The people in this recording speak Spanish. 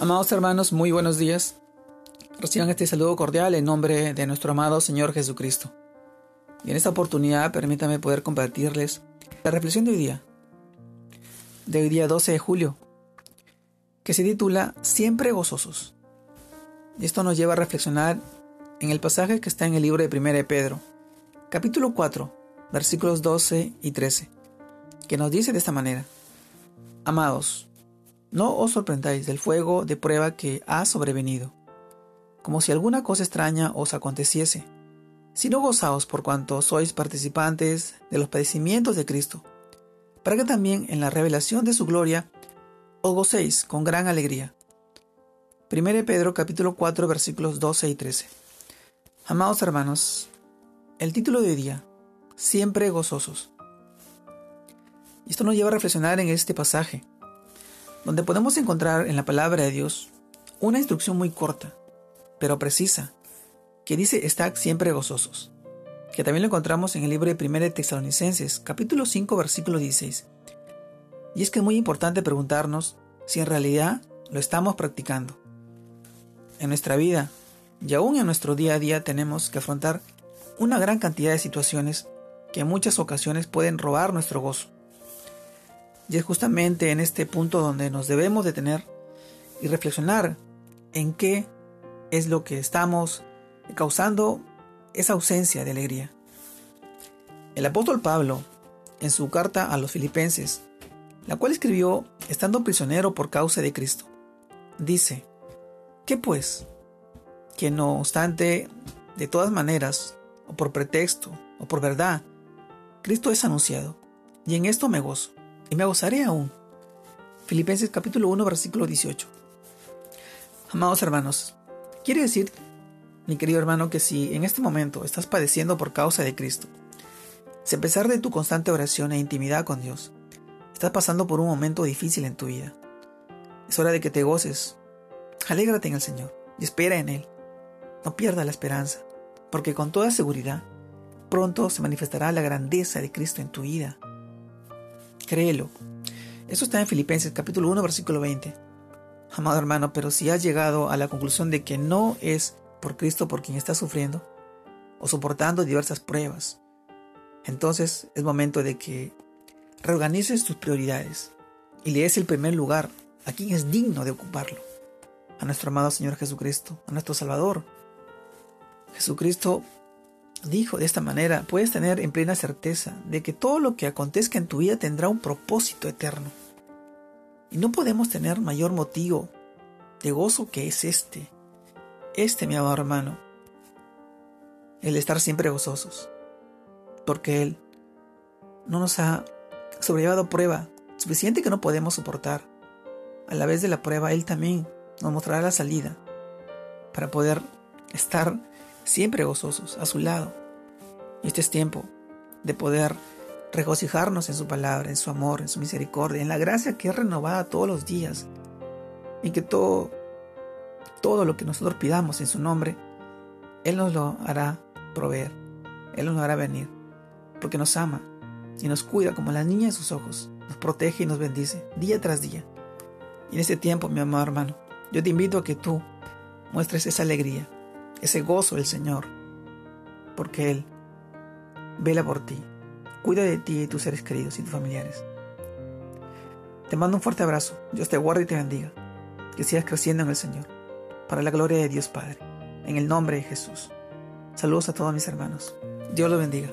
Amados hermanos, muy buenos días. Reciban este saludo cordial en nombre de nuestro amado Señor Jesucristo. Y en esta oportunidad permítame poder compartirles la reflexión de hoy día, de hoy día 12 de julio, que se titula Siempre gozosos. Y esto nos lleva a reflexionar en el pasaje que está en el libro de 1 de Pedro, capítulo 4, versículos 12 y 13, que nos dice de esta manera, Amados, no os sorprendáis del fuego de prueba que ha sobrevenido, como si alguna cosa extraña os aconteciese, sino gozaos por cuanto sois participantes de los padecimientos de Cristo, para que también en la revelación de su gloria os gocéis con gran alegría. 1 Pedro capítulo 4 versículos 12 y 13. Amados hermanos, el título de día, siempre gozosos. Esto nos lleva a reflexionar en este pasaje donde podemos encontrar en la palabra de Dios una instrucción muy corta, pero precisa, que dice estar siempre gozosos, que también lo encontramos en el libro de 1 de Tesalonicenses, capítulo 5, versículo 16. Y es que es muy importante preguntarnos si en realidad lo estamos practicando. En nuestra vida y aún en nuestro día a día tenemos que afrontar una gran cantidad de situaciones que en muchas ocasiones pueden robar nuestro gozo. Y es justamente en este punto donde nos debemos detener y reflexionar en qué es lo que estamos causando esa ausencia de alegría. El apóstol Pablo, en su carta a los filipenses, la cual escribió estando prisionero por causa de Cristo, dice, ¿qué pues? Que no obstante, de todas maneras, o por pretexto, o por verdad, Cristo es anunciado, y en esto me gozo y me gozaré aún. Filipenses capítulo 1 versículo 18. Amados hermanos, quiere decir, mi querido hermano, que si en este momento estás padeciendo por causa de Cristo, si a pesar de tu constante oración e intimidad con Dios, estás pasando por un momento difícil en tu vida, es hora de que te goces. Alégrate en el Señor y espera en Él. No pierdas la esperanza, porque con toda seguridad, pronto se manifestará la grandeza de Cristo en tu vida Créelo. Eso está en Filipenses capítulo 1 versículo 20. Amado hermano, pero si has llegado a la conclusión de que no es por Cristo por quien estás sufriendo o soportando diversas pruebas, entonces es momento de que reorganices tus prioridades y le des el primer lugar a quien es digno de ocuparlo, a nuestro amado Señor Jesucristo, a nuestro Salvador. Jesucristo dijo de esta manera, puedes tener en plena certeza de que todo lo que acontezca en tu vida tendrá un propósito eterno. Y no podemos tener mayor motivo de gozo que es este. Este, mi amado hermano. El estar siempre gozosos. Porque Él no nos ha sobrellevado prueba suficiente que no podemos soportar. A la vez de la prueba, Él también nos mostrará la salida para poder estar siempre gozosos a su lado. Este es tiempo de poder regocijarnos en su palabra, en su amor, en su misericordia, en la gracia que es renovada todos los días. Y que todo, todo lo que nosotros pidamos en su nombre, Él nos lo hará proveer. Él nos lo hará venir. Porque nos ama y nos cuida como la niña de sus ojos. Nos protege y nos bendice día tras día. Y en este tiempo, mi amado hermano, yo te invito a que tú muestres esa alegría, ese gozo del Señor, porque Él vela por ti, cuida de ti y tus seres queridos y tus familiares. Te mando un fuerte abrazo, Dios te guarde y te bendiga, que sigas creciendo en el Señor, para la gloria de Dios Padre, en el nombre de Jesús. Saludos a todos mis hermanos, Dios los bendiga.